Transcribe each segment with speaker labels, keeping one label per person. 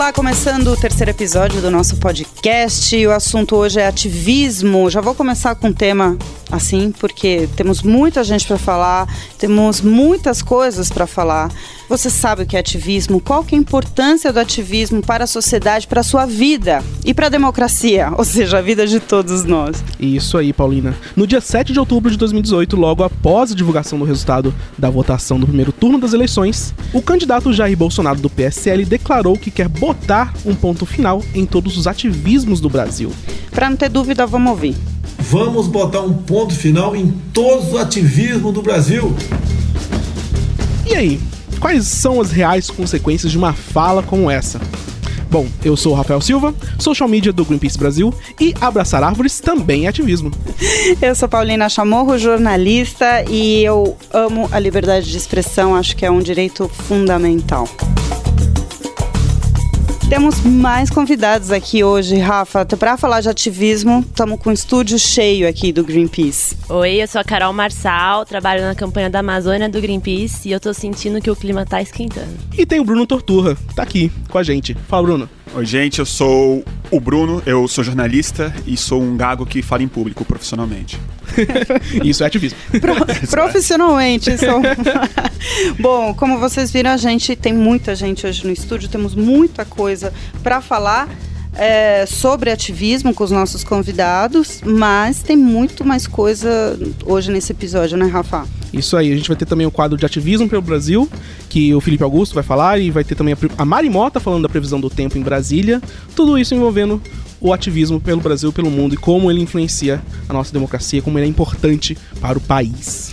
Speaker 1: Olá, começando o terceiro episódio do nosso podcast. O assunto hoje é ativismo. Já vou começar com um tema assim, porque temos muita gente para falar, temos muitas coisas para falar. Você sabe o que é ativismo? Qual que é a importância do ativismo para a sociedade, para a sua vida e para a democracia, ou seja, a vida de todos nós?
Speaker 2: Isso aí, Paulina. No dia 7 de outubro de 2018, logo após a divulgação do resultado da votação do primeiro turno das eleições, o candidato Jair Bolsonaro do PSL declarou que quer botar um ponto final em todos os ativismos do Brasil.
Speaker 1: Para não ter dúvida, vamos ouvir.
Speaker 3: Vamos botar um ponto final em todos os ativismos do Brasil.
Speaker 2: E aí, quais são as reais consequências de uma fala como essa? Bom, eu sou o Rafael Silva, social media do Greenpeace Brasil e abraçar árvores também é ativismo.
Speaker 1: Eu sou Paulina Chamorro, jornalista, e eu amo a liberdade de expressão, acho que é um direito fundamental. Temos mais convidados aqui hoje, Rafa. Para falar de ativismo, estamos com o estúdio cheio aqui do Greenpeace.
Speaker 4: Oi, eu sou a Carol Marçal, trabalho na campanha da Amazônia do Greenpeace e eu tô sentindo que o clima tá esquentando.
Speaker 2: E tem o Bruno Torturra, tá aqui com a gente. Fala, Bruno.
Speaker 5: Oi, gente, eu sou o Bruno, eu sou jornalista e sou um gago que fala em público profissionalmente.
Speaker 2: isso é ativismo.
Speaker 1: Pro, profissionalmente, isso. Bom, como vocês viram, a gente tem muita gente hoje no estúdio, temos muita coisa para falar. É, sobre ativismo com os nossos convidados, mas tem muito mais coisa hoje nesse episódio, né, Rafa?
Speaker 2: Isso aí, a gente vai ter também o quadro de ativismo pelo Brasil, que o Felipe Augusto vai falar, e vai ter também a, Mari Mota falando da previsão do tempo em Brasília. Tudo isso envolvendo o ativismo pelo Brasil, pelo mundo e como ele influencia a nossa democracia, como ele é importante para o país.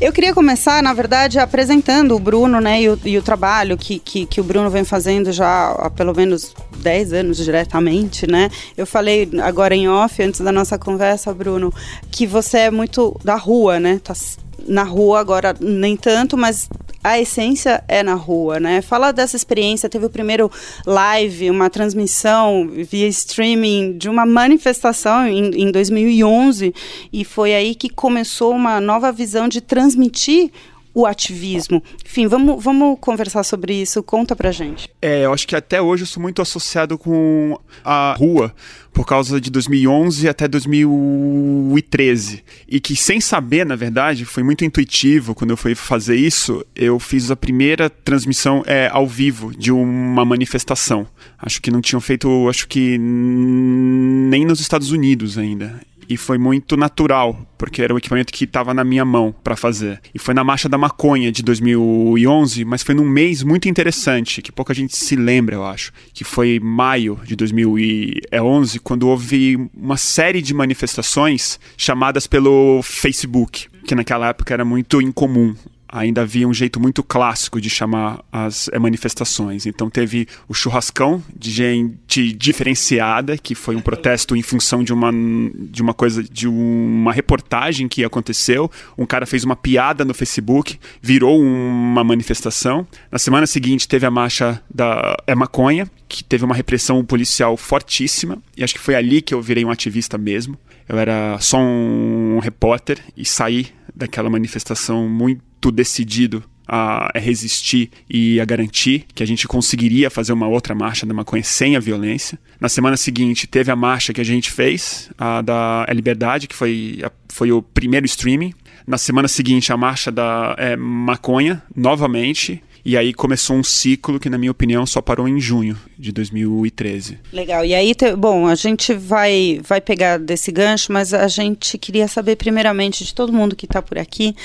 Speaker 1: Eu queria começar, na verdade, apresentando o Bruno né, e, o, e o trabalho que, que, que, o Bruno vem fazendo já há pelo menos 10 anos diretamente, né? Eu falei agora em off, antes da nossa conversa, Bruno, que você é muito da rua, né? Tá na rua agora nem tanto, mas a essência é na rua, né? Fala dessa experiência, teve o primeiro live, uma transmissão via streaming de uma manifestação em, em 2011 e foi aí que começou uma nova visão de transmitir o ativismo. Enfim, vamos, vamos conversar sobre isso. Conta pra gente.
Speaker 5: É, eu acho que até hoje eu sou muito associado com a rua por causa de 2011 até 2013 e que sem saber, na verdade, foi muito intuitivo quando eu fui fazer isso. Eu fiz a primeira transmissão é, ao vivo de uma manifestação. Acho que não tinham feito, acho que nem nos Estados Unidos ainda e foi muito natural, porque era o equipamento que estava na minha mão para fazer. E foi na Marcha da Maconha de 2011, mas foi num mês muito interessante, que pouca gente se lembra, eu acho, que foi maio de 2011, quando houve uma série de manifestações chamadas pelo Facebook, que naquela época era muito incomum ainda havia um jeito muito clássico de chamar as é, manifestações. Então teve o churrascão de gente diferenciada, que foi um protesto em função de uma, de uma coisa, de uma reportagem que aconteceu. Um cara fez uma piada no Facebook, virou uma manifestação. Na semana seguinte teve a marcha da é maconha, que teve uma repressão policial fortíssima, e acho que foi ali que eu virei um ativista mesmo. Eu era só um repórter e saí daquela manifestação muito decidido a resistir e a garantir que a gente conseguiria fazer uma outra marcha da maconha sem a violência. Na semana seguinte, teve a marcha que a gente fez, a da Liberdade, que foi, a, foi o primeiro streaming. Na semana seguinte, a marcha da é, maconha, novamente. E aí começou um ciclo que, na minha opinião, só parou em junho de 2013.
Speaker 1: Legal. E aí, te, bom, a gente vai, vai pegar desse gancho, mas a gente queria saber, primeiramente, de todo mundo que está por aqui,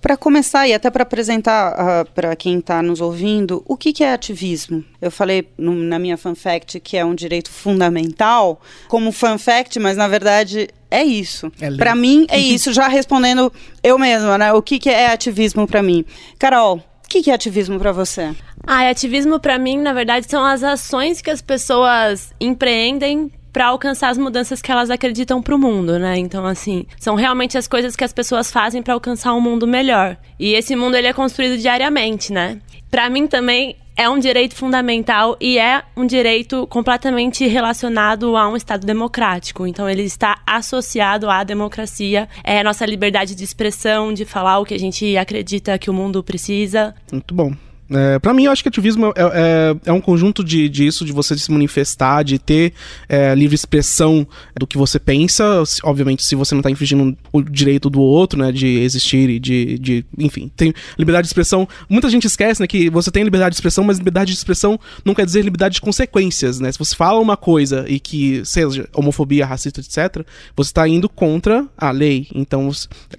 Speaker 1: para começar e até para apresentar uh, para quem está nos ouvindo, o que, que é ativismo? Eu falei no, na minha fanfact que é um direito fundamental, como fanfact, mas na verdade é isso. É para mim é isso, já respondendo eu mesma, né? O que, que é ativismo para mim? Carol, o que, que é ativismo para você?
Speaker 4: Ah, ativismo para mim, na verdade, são as ações que as pessoas empreendem para alcançar as mudanças que elas acreditam para o mundo, né? Então, assim, são realmente as coisas que as pessoas fazem para alcançar um mundo melhor. E esse mundo ele é construído diariamente, né? para mim também é um direito fundamental e é um direito completamente relacionado a um Estado democrático. Então, ele está associado à democracia, é a nossa liberdade de expressão, de falar o que a gente acredita que o mundo precisa.
Speaker 2: Muito bom. É, para mim, eu acho que ativismo é, é, é um conjunto de, disso, de você se manifestar, de ter é, livre expressão do que você pensa. Obviamente, se você não tá infringindo o direito do outro, né, de existir e de, de. Enfim, tem liberdade de expressão. Muita gente esquece, né, que você tem liberdade de expressão, mas liberdade de expressão não quer dizer liberdade de consequências, né? Se você fala uma coisa e que seja homofobia, racista, etc., você tá indo contra a lei. Então,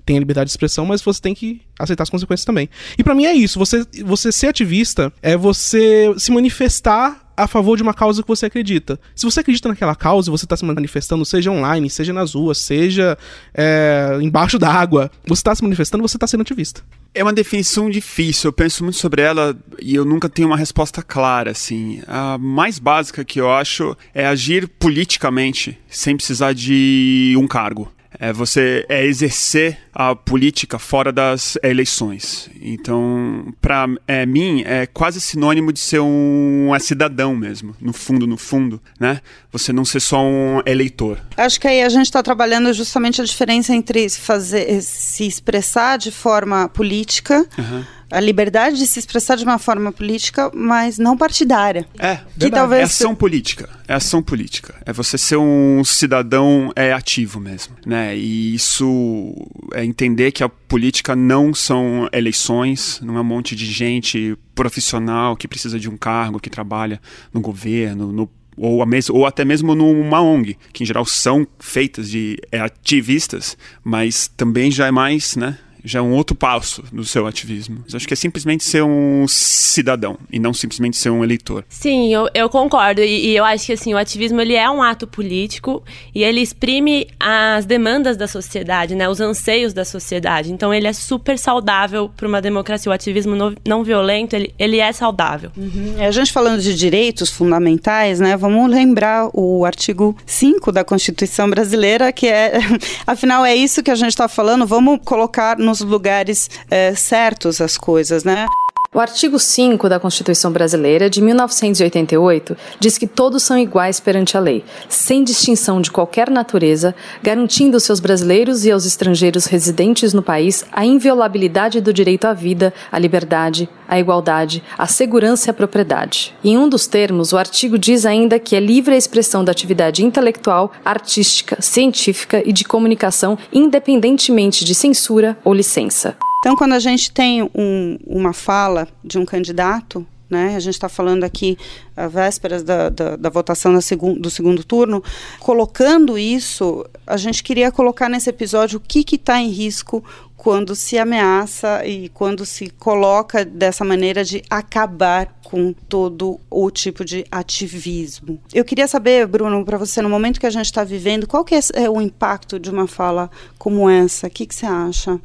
Speaker 2: tem a liberdade de expressão, mas você tem que aceitar as consequências também. E para mim é isso. Você, você ser ativista é você se manifestar a favor de uma causa que você acredita. Se você acredita naquela causa, você está se manifestando, seja online, seja nas ruas, seja é, embaixo d'água, você está se manifestando, você está sendo ativista.
Speaker 5: É uma definição difícil, eu penso muito sobre ela e eu nunca tenho uma resposta clara, assim. A mais básica que eu acho é agir politicamente, sem precisar de um cargo é você é exercer a política fora das eleições. Então, para é, mim, é quase sinônimo de ser um, um cidadão mesmo, no fundo, no fundo, né? Você não ser só um eleitor.
Speaker 1: Acho que aí a gente está trabalhando justamente a diferença entre fazer, se expressar de forma política. Uhum a liberdade de se expressar de uma forma política, mas não partidária.
Speaker 5: É, que talvez é ação política. É ação política. É você ser um cidadão é ativo mesmo, né? E isso é entender que a política não são eleições, não é um monte de gente profissional que precisa de um cargo, que trabalha no governo, no ou, ou, até mesmo numa ONG, que em geral são feitas de é, ativistas, mas também já é mais, né, já é um outro passo no seu ativismo. Eu acho que é simplesmente ser um cidadão e não simplesmente ser um eleitor.
Speaker 4: Sim, eu, eu concordo. E, e, eu acho que assim, o ativismo ele é um ato político e ele exprime as demandas da sociedade, né, os anseios da sociedade. Então ele é super saudável para uma democracia. O ativismo no, não violento, ele, ele é saudável.
Speaker 1: Uhum. A gente falando de direitos fundamentais, né, vamos lembrar o artigo 5 da Constituição Brasileira, que é, afinal, é isso que a gente está falando. Vamos colocar no nos lugares é, certos as coisas, né?
Speaker 6: O artigo 5 da Constituição Brasileira, de 1988, diz que todos são iguais perante a lei, sem distinção de qualquer natureza, garantindo aos seus brasileiros e aos estrangeiros residentes no país a inviolabilidade do direito à vida, à liberdade, à igualdade, à segurança e à propriedade. Em um dos termos, o artigo diz ainda que é livre a expressão da atividade intelectual, artística, científica e de comunicação, independentemente de censura ou licença.
Speaker 1: Então, quando a gente tem um, uma fala de um candidato, né, a gente está falando aqui a vésperas da, da, da votação segun, do segundo turno, colocando isso, a gente queria colocar nesse episódio o que está em risco quando se ameaça e quando se coloca dessa maneira de acabar com todo o tipo de ativismo. Eu queria saber, Bruno, para você, no momento que a gente está vivendo, qual que é o impacto de uma fala como essa? O que, que você acha?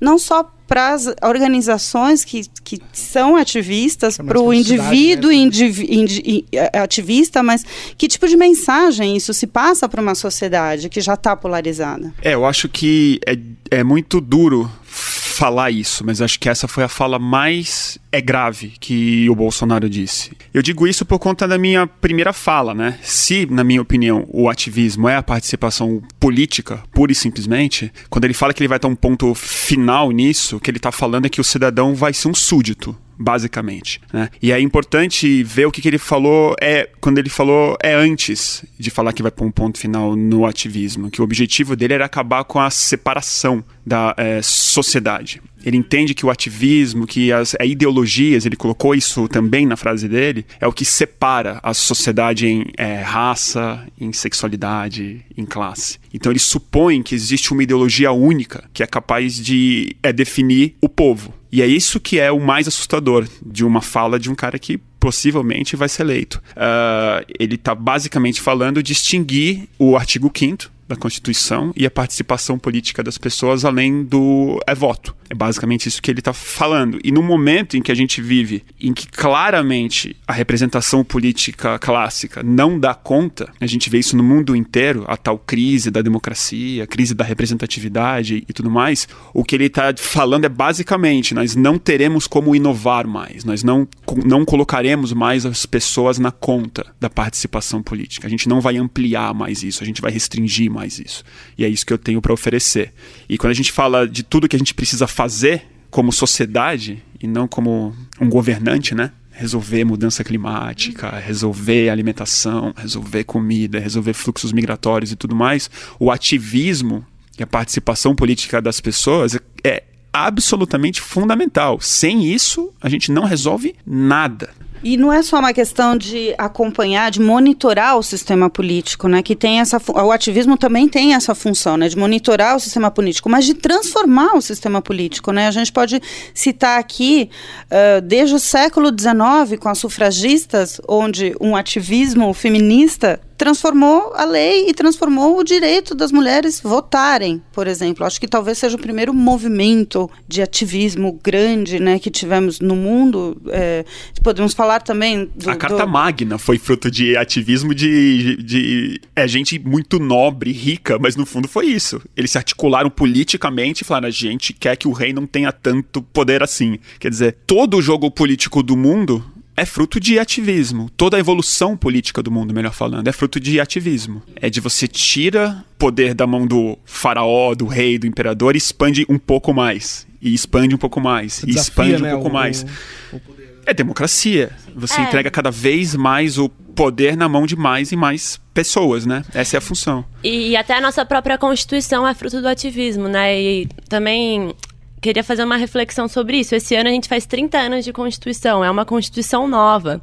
Speaker 1: Não só para as organizações que, que são ativistas, é para o indivíduo né? indivi, indi, ativista, mas que tipo de mensagem isso se passa para uma sociedade que já está polarizada?
Speaker 5: É, eu acho que é, é muito duro falar isso, mas acho que essa foi a fala mais é grave que o Bolsonaro disse. Eu digo isso por conta da minha primeira fala, né? Se, na minha opinião, o ativismo é a participação política, pura e simplesmente, quando ele fala que ele vai ter um ponto final nisso, o que ele está falando é que o cidadão vai ser um súdito basicamente. Né? E é importante ver o que, que, ele falou é quando ele falou é antes de falar que vai pôr um ponto final no ativismo, que o objetivo dele era acabar com a separação da é, sociedade. Ele entende que o ativismo, que as é, ideologias, ele colocou isso também na frase dele, é o que separa a sociedade em é, raça, em sexualidade, em classe. Então ele supõe que existe uma ideologia única que é capaz de é, definir o povo. E é isso que é o mais assustador de uma fala de um cara que possivelmente vai ser eleito. Uh, ele está basicamente falando de extinguir o artigo 5 da Constituição e a participação política das pessoas além do é voto. É basicamente isso que ele está falando. E no momento em que a gente vive, em que claramente a representação política clássica não dá conta, a gente vê isso no mundo inteiro, a tal crise da democracia, a crise da representatividade e tudo mais, o que ele está falando é basicamente: nós não teremos como inovar mais, nós não, não colocaremos mais as pessoas na conta da participação política. A gente não vai ampliar mais isso, a gente vai restringir mais isso. E é isso que eu tenho para oferecer. E quando a gente fala de tudo que a gente precisa fazer como sociedade e não como um governante, né? Resolver mudança climática, resolver alimentação, resolver comida, resolver fluxos migratórios e tudo mais. O ativismo e a participação política das pessoas é absolutamente fundamental. Sem isso, a gente não resolve nada.
Speaker 1: E não é só uma questão de acompanhar, de monitorar o sistema político, né? Que tem essa o ativismo também tem essa função, né? De monitorar o sistema político, mas de transformar o sistema político, né? A gente pode citar aqui uh, desde o século XIX com as sufragistas, onde um ativismo feminista transformou a lei e transformou o direito das mulheres votarem, por exemplo. Acho que talvez seja o primeiro movimento de ativismo grande né, que tivemos no mundo. É, podemos falar também do,
Speaker 5: A Carta
Speaker 1: do...
Speaker 5: Magna foi fruto de ativismo de, de, É gente muito nobre, rica, mas no fundo foi isso. Eles se articularam politicamente e falaram: a gente quer que o rei não tenha tanto poder assim. Quer dizer, todo o jogo político do mundo é fruto de ativismo. Toda a evolução política do mundo, melhor falando, é fruto de ativismo. É de você tira poder da mão do faraó, do rei, do imperador e expande um pouco mais. E expande um pouco mais. Desafia, e expande um né, pouco o, mais. O, o é democracia. Você é. entrega cada vez mais o poder na mão de mais e mais pessoas, né? Essa é a função.
Speaker 4: E até a nossa própria Constituição é fruto do ativismo, né? E também queria fazer uma reflexão sobre isso. Esse ano a gente faz 30 anos de Constituição, é uma Constituição nova.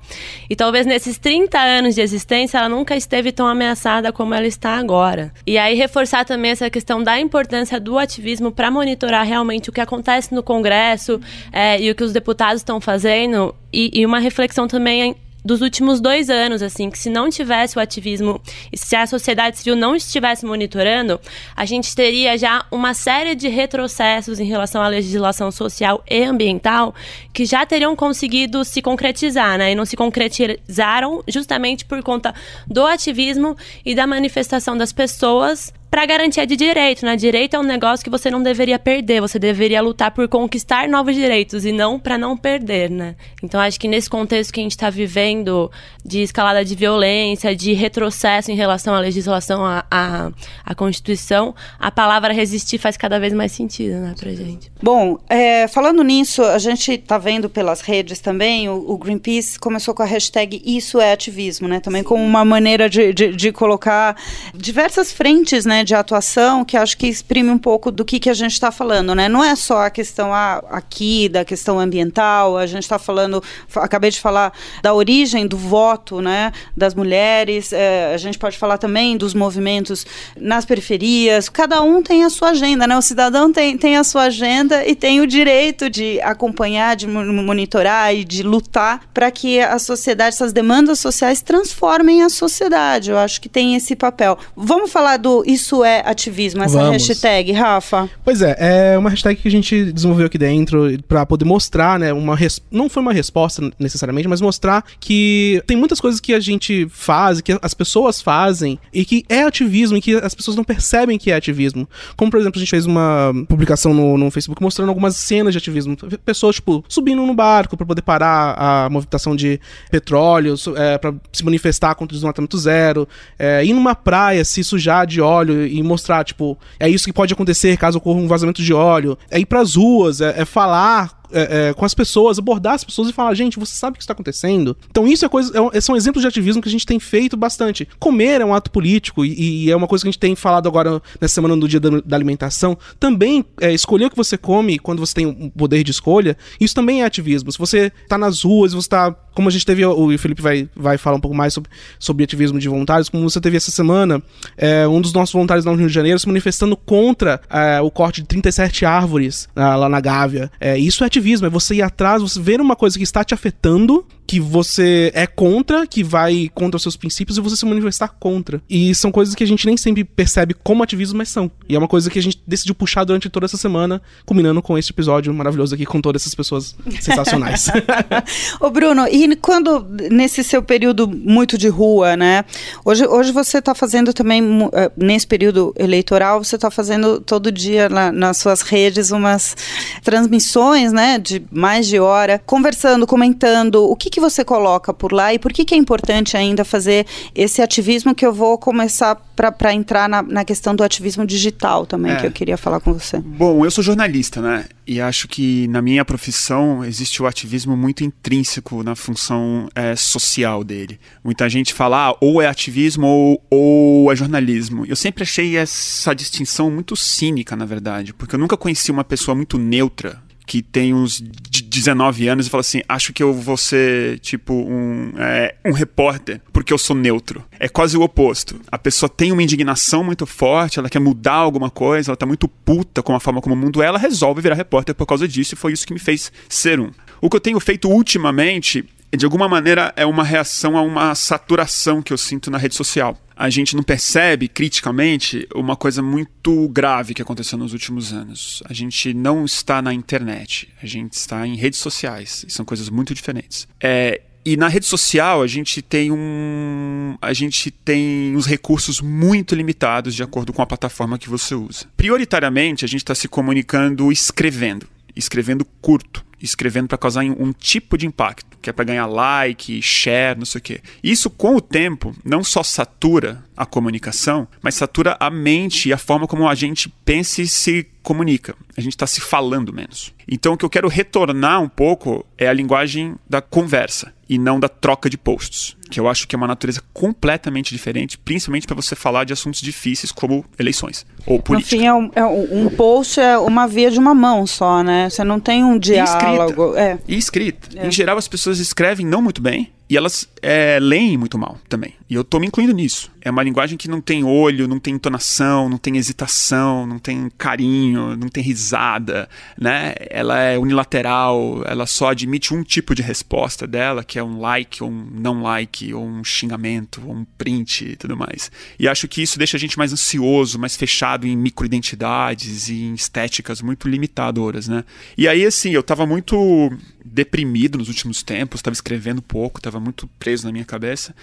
Speaker 4: E talvez nesses 30 anos de existência ela nunca esteve tão ameaçada como ela está agora. E aí reforçar também essa questão da importância do ativismo para monitorar realmente o que acontece no Congresso é, e o que os deputados estão fazendo. E, e uma reflexão também dos últimos dois anos, assim, que se não tivesse o ativismo, se a sociedade civil não estivesse monitorando, a gente teria já uma série de retrocessos em relação à legislação social e ambiental que já teriam conseguido se concretizar, né? E não se concretizaram justamente por conta do ativismo e da manifestação das pessoas para garantia de direito, né? Direito é um negócio que você não deveria perder, você deveria lutar por conquistar novos direitos e não para não perder, né? Então acho que nesse contexto que a gente está vivendo de escalada de violência, de retrocesso em relação à legislação, à, à, à Constituição, a palavra resistir faz cada vez mais sentido, né, pra gente.
Speaker 1: Bom, é, falando nisso, a gente está vendo pelas redes também, o, o, Greenpeace começou com a hashtag Isso é Ativismo, né? Também como uma maneira de, de, de colocar diversas frentes, né? De atuação que acho que exprime um pouco do que, que a gente está falando, né? Não é só a questão ah, aqui da questão ambiental, a gente está falando, acabei de falar da origem do voto, né, das mulheres, é, a gente pode falar também dos movimentos nas periferias, cada um tem a sua agenda, né? O cidadão tem, tem a sua agenda e tem o direito de acompanhar, de monitorar e de lutar para que a sociedade, essas demandas sociais transformem a sociedade. Eu acho que tem esse papel. Vamos falar do isso isso é ativismo, essa Vamos. hashtag, Rafa?
Speaker 2: Pois é, é uma hashtag que a gente desenvolveu aqui dentro para poder mostrar, né, uma res... não foi uma resposta necessariamente, mas mostrar que tem muitas coisas que a gente faz, que as pessoas fazem e que é ativismo e que as pessoas não percebem que é ativismo. Como, por exemplo, a gente fez uma publicação no, no Facebook mostrando algumas cenas de ativismo. Pessoas, tipo, subindo no barco para poder parar a movimentação de petróleo, é, para se manifestar contra o desmatamento zero, é, ir numa praia, se sujar de óleo e mostrar, tipo, é isso que pode acontecer caso ocorra um vazamento de óleo. É ir pras ruas, é, é falar é, é, com as pessoas, abordar as pessoas e falar, gente, você sabe o que está acontecendo? Então isso é coisa, é, são exemplos de ativismo que a gente tem feito bastante. Comer é um ato político e, e é uma coisa que a gente tem falado agora nessa semana do dia da, da alimentação. Também é, escolher o que você come quando você tem um poder de escolha, isso também é ativismo. Se você está nas ruas, você está como a gente teve, o Felipe vai, vai falar um pouco mais sobre, sobre ativismo de voluntários, como você teve essa semana, é, um dos nossos voluntários lá no Rio de Janeiro se manifestando contra é, o corte de 37 árvores lá na Gávea. É, isso é ativismo, é você ir atrás, você ver uma coisa que está te afetando que você é contra, que vai contra os seus princípios e você se manifestar contra. E são coisas que a gente nem sempre percebe como ativismo, mas são. E é uma coisa que a gente decidiu puxar durante toda essa semana, culminando com esse episódio maravilhoso aqui com todas essas pessoas sensacionais.
Speaker 1: Ô Bruno, e quando nesse seu período muito de rua, né? Hoje, hoje você está fazendo também, eh, nesse período eleitoral, você está fazendo todo dia lá nas suas redes umas transmissões, né? De mais de hora, conversando, comentando. O que, que você coloca por lá e por que, que é importante ainda fazer esse ativismo que eu vou começar para entrar na, na, questão do ativismo digital também, é. que eu queria falar com você.
Speaker 5: Bom, eu sou jornalista, né? E acho que na minha profissão existe o ativismo muito intrínseco na função é, social dele. Muita gente fala, ah, ou é ativismo ou, ou é jornalismo. Eu sempre achei essa distinção muito cínica, na verdade, porque eu nunca conheci uma pessoa muito neutra que tem uns 19 anos e fala assim: acho que eu vou ser, tipo, um, é, um repórter porque eu sou neutro. É quase o oposto. A pessoa tem uma indignação muito forte, ela quer mudar alguma coisa, ela tá muito puta com a forma como o mundo é, ela resolve virar repórter por causa disso e foi isso que me fez ser um. O que eu tenho feito ultimamente de alguma maneira é uma reação a uma saturação que eu sinto na rede social. A gente não percebe criticamente uma coisa muito grave que aconteceu nos últimos anos. A gente não está na internet, a gente está em redes sociais. E são coisas muito diferentes. É, e na rede social a gente tem um a gente tem uns recursos muito limitados de acordo com a plataforma que você usa. Prioritariamente a gente está se comunicando escrevendo, escrevendo curto escrevendo para causar um tipo de impacto, que é para ganhar like, share, não sei o quê. Isso, com o tempo, não só satura a comunicação, mas satura a mente e a forma como a gente pensa e se comunica. A gente está se falando menos. Então, o que eu quero retornar um pouco é a linguagem da conversa e não da troca de posts, que eu acho que é uma natureza completamente diferente, principalmente para você falar de assuntos difíceis como eleições ou política.
Speaker 1: No fim, é um, é um, post é uma via de uma mão só, né? Você não tem um diálogo.
Speaker 5: E escrita. É. E escrita. É. Em geral, as pessoas escrevem não muito bem e elas é, leem muito mal também. E eu tô me incluindo nisso. É uma linguagem que não tem olho, não tem entonação, não tem hesitação, não tem carinho, não tem risada, né? Ela é unilateral, ela só admite um tipo de resposta dela, que é um like, ou um não like, ou um xingamento, ou um print e tudo mais. E acho que isso deixa a gente mais ansioso, mais fechado em microidentidades e em estéticas muito limitadoras, né? E aí, assim, eu tava muito deprimido nos últimos tempos, estava escrevendo pouco, estava muito preso na minha cabeça.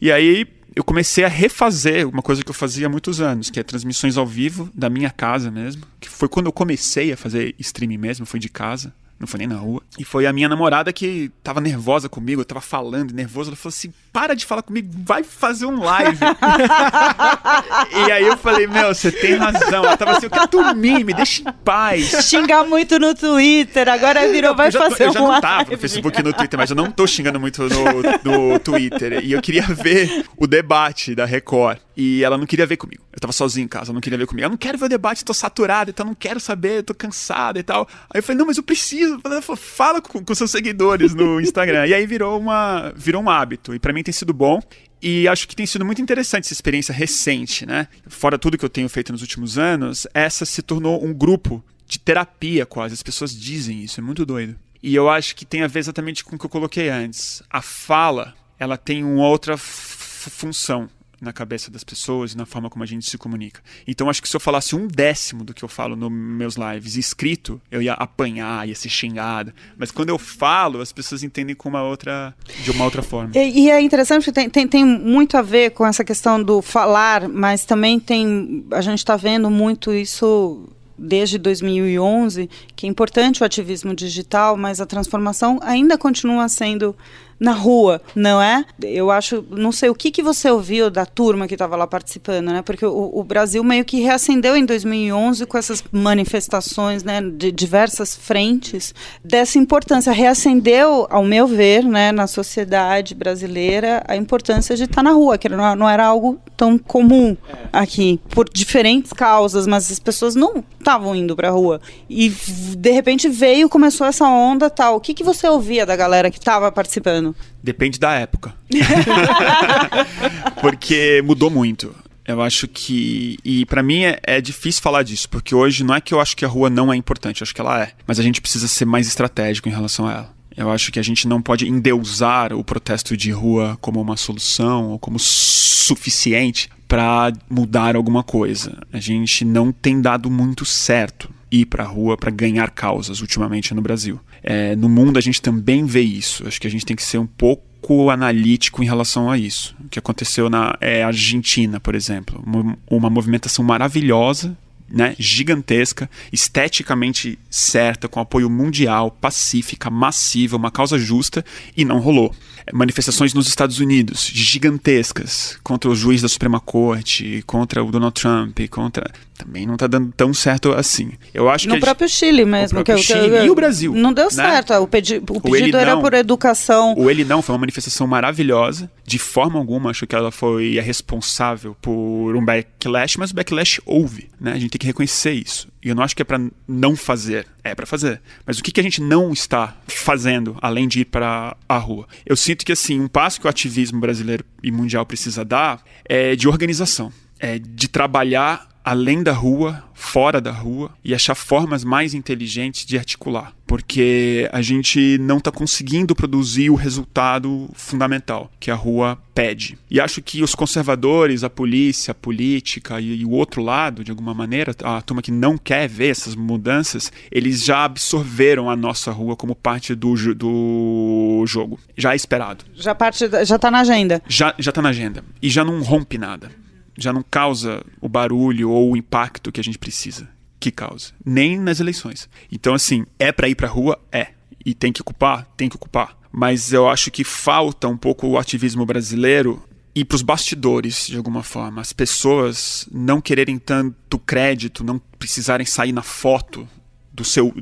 Speaker 5: E aí eu comecei a refazer uma coisa que eu fazia há muitos anos, que é transmissões ao vivo da minha casa mesmo, que foi quando eu comecei a fazer streaming mesmo, foi de casa não foi nem na rua. E foi a minha namorada que tava nervosa comigo, eu tava falando, nervosa, ela falou assim: para de falar comigo, vai fazer um live. e aí eu falei, meu, você tem razão. Ela tava assim, eu quero dormir, me deixa em paz.
Speaker 1: Xingar muito no Twitter, agora virou, vai
Speaker 5: já,
Speaker 1: fazer
Speaker 5: eu
Speaker 1: já um
Speaker 5: não tava no Facebook e no Twitter, mas eu não tô xingando muito no, no Twitter. E eu queria ver o debate da Record. E ela não queria ver comigo. Eu tava sozinho em casa, ela não queria ver comigo. Eu não quero ver o debate, tô saturado, então não quero saber, tô cansado e tal. Aí eu falei, não, mas eu preciso. Fala com, com seus seguidores no Instagram. e aí virou, uma, virou um hábito. E para mim tem sido bom. E acho que tem sido muito interessante essa experiência recente, né? Fora tudo que eu tenho feito nos últimos anos, essa se tornou um grupo de terapia quase. As pessoas dizem isso, é muito doido. E eu acho que tem a ver exatamente com o que eu coloquei antes. A fala, ela tem uma outra função na cabeça das pessoas e na forma como a gente se comunica. Então acho que se eu falasse um décimo do que eu falo nos meus lives escrito, eu ia apanhar, ia ser xingado. Mas quando eu falo, as pessoas entendem com uma outra, de uma outra forma.
Speaker 1: E, e é interessante porque tem, tem, tem, muito a ver com essa questão do falar, mas também tem. A gente está vendo muito isso desde 2011, que é importante o ativismo digital, mas a transformação ainda continua sendo na rua, não é? Eu acho, não sei o que, que você ouviu da turma que estava lá participando, né? Porque o, o, Brasil meio que reacendeu em 2011 com essas manifestações, né, de diversas frentes dessa importância, reacendeu, ao meu ver, né, na sociedade brasileira a importância de estar na rua, que não, não era algo tão comum aqui, por diferentes causas, mas as pessoas não estavam indo para a rua e de repente veio, começou essa onda tal. O que que você ouvia da galera que estava participando? Ano?
Speaker 5: Depende da época. porque mudou muito. Eu acho que. E para mim é, é, difícil falar disso, porque hoje não é que eu acho que a rua não é importante, eu acho que ela é. Mas a gente precisa ser mais estratégico em relação a ela. Eu acho que a gente não pode endeusar o protesto de rua como uma solução ou como suficiente para mudar alguma coisa. A gente não tem dado muito certo ir para a rua para ganhar causas ultimamente no Brasil. É, no mundo a gente também vê isso. Acho que a gente tem que ser um pouco analítico em relação a isso. O que aconteceu na é, Argentina, por exemplo, uma, uma movimentação maravilhosa né, gigantesca, esteticamente certa, com apoio mundial, pacífica, massiva, uma causa justa, e não rolou. Manifestações nos Estados Unidos, gigantescas, contra o juiz da Suprema Corte, contra o Donald Trump, contra. Também não está dando tão certo assim. Eu acho
Speaker 1: no
Speaker 5: que
Speaker 1: próprio Chile mesmo.
Speaker 5: O próprio
Speaker 1: que,
Speaker 5: Chile
Speaker 1: que,
Speaker 5: e o Brasil.
Speaker 1: Não deu
Speaker 5: né?
Speaker 1: certo. O, pedi, o
Speaker 5: O
Speaker 1: pedido era
Speaker 5: não.
Speaker 1: por educação.
Speaker 5: O Ele Não foi uma manifestação maravilhosa. De forma alguma, acho que ela foi a responsável por um backlash, mas o backlash houve, né? A gente tem que reconhecer isso. E eu não acho que é para não fazer, é para fazer. Mas o que, que a gente não está fazendo além de ir para a rua? Eu sinto que assim, um passo que o ativismo brasileiro e mundial precisa dar é de organização, é de trabalhar além da rua, fora da rua e achar formas mais inteligentes de articular, porque a gente não está conseguindo produzir o resultado fundamental que a rua pede. E acho que os conservadores, a polícia, a política e, e o outro lado, de alguma maneira, a turma que não quer ver essas mudanças, eles já absorveram a nossa rua como parte do, do jogo. Já é esperado.
Speaker 1: Já, parte, já tá na agenda.
Speaker 5: Já, já tá na agenda. E já não rompe nada. Já não causa o barulho ou o impacto que a gente precisa que causa. Nem nas eleições. Então, assim, é para ir pra rua? É. E tem que ocupar? Tem que ocupar. Mas eu acho que falta um pouco o ativismo brasileiro ir pros bastidores, de alguma forma. As pessoas não quererem tanto crédito, não precisarem sair na foto do seu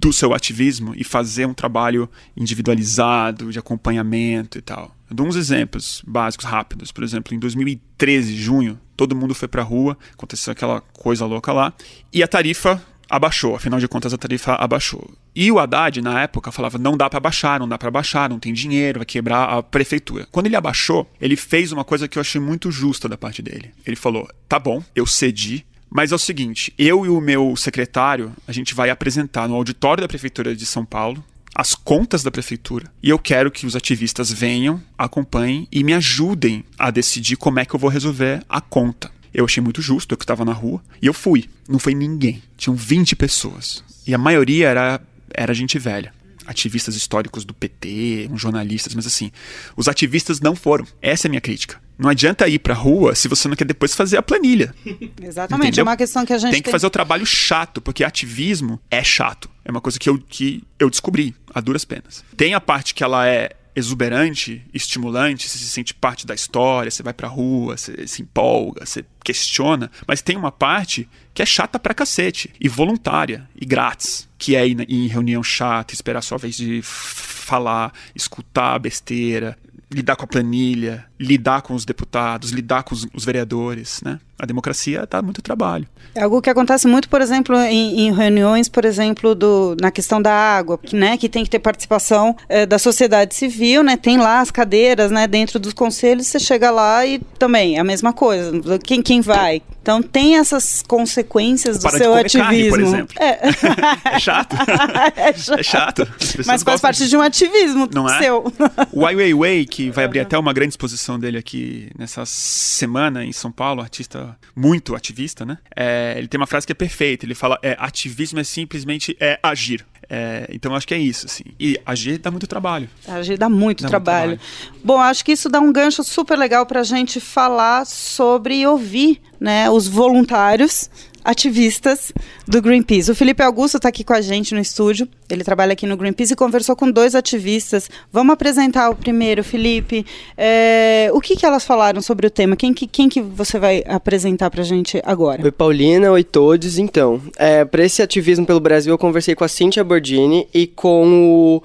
Speaker 5: do seu ativismo e fazer um trabalho individualizado de acompanhamento e tal. Dou uns exemplos básicos rápidos. Por exemplo, em 2013, junho, todo mundo foi pra rua, aconteceu aquela coisa louca lá, e a tarifa abaixou, afinal de contas a tarifa abaixou. E o Haddad, na época, falava: não dá pra baixar, não dá pra baixar, não tem dinheiro, vai quebrar a prefeitura. Quando ele abaixou, ele fez uma coisa que eu achei muito justa da parte dele. Ele falou: tá bom, eu cedi, mas é o seguinte, eu e o meu secretário, a gente vai apresentar no auditório da Prefeitura de São Paulo as contas da prefeitura. E eu quero que os ativistas venham, acompanhem e me ajudem a decidir como é que eu vou resolver a conta. Eu achei muito justo, eu que estava na rua, e eu fui. Não foi ninguém. Tinham 20 pessoas. E a maioria era, era gente velha. Ativistas históricos do PT, jornalistas, mas assim, os ativistas não foram. Essa é a minha crítica. Não adianta ir pra rua se você não quer depois fazer a planilha.
Speaker 1: Exatamente.
Speaker 5: Entendeu?
Speaker 1: É uma questão que a gente
Speaker 5: tem que fazer o trabalho chato, porque ativismo é chato. É uma coisa que eu, que eu descobri a duras penas. Tem a parte que ela é exuberante, estimulante, você se sente parte da história, você vai pra rua, você se empolga, você questiona, mas tem uma parte que é chata pra cacete, e voluntária, e grátis, que é ir em reunião chata, esperar sua vez de falar, escutar besteira, lidar com a planilha, lidar com os deputados, lidar com os, os vereadores, né? A democracia dá muito trabalho.
Speaker 1: É algo que acontece muito, por exemplo, em, em reuniões, por exemplo, do, na questão da água, que, né, que tem que ter participação eh, da sociedade civil, né? Tem lá as cadeiras, né, dentro dos conselhos, você chega lá e também é a mesma coisa. Quem, quem vai? Então tem essas consequências do
Speaker 5: Para de
Speaker 1: seu
Speaker 5: comer carne,
Speaker 1: ativismo.
Speaker 5: por exemplo.
Speaker 1: É.
Speaker 5: É chato.
Speaker 1: É chato.
Speaker 5: É chato. As pessoas
Speaker 1: Mas faz
Speaker 5: gostam
Speaker 1: parte de um ativismo
Speaker 5: Não é?
Speaker 1: seu.
Speaker 5: O Ai Weiwei, Wei, que vai abrir até uma grande exposição dele aqui nessa semana em São Paulo, artista muito ativista, né? É, ele tem uma frase que é perfeita. Ele fala: é, ativismo é simplesmente é agir. É, então acho que é isso, assim. E agir dá muito trabalho.
Speaker 1: A gente dá muito
Speaker 5: Dá muito
Speaker 1: trabalho. Bom, acho que isso dá um gancho super legal para a gente falar sobre e ouvir né, os voluntários ativistas do Greenpeace. O Felipe Augusto está aqui com a gente no estúdio. Ele trabalha aqui no Greenpeace e conversou com dois ativistas. Vamos apresentar o primeiro, Felipe. É, o que, que elas falaram sobre o tema? Quem que, quem que você vai apresentar para a gente agora?
Speaker 7: Oi, Paulina. Oi, todos. Então, é, para esse ativismo pelo Brasil, eu conversei com a Cíntia Bordini e com o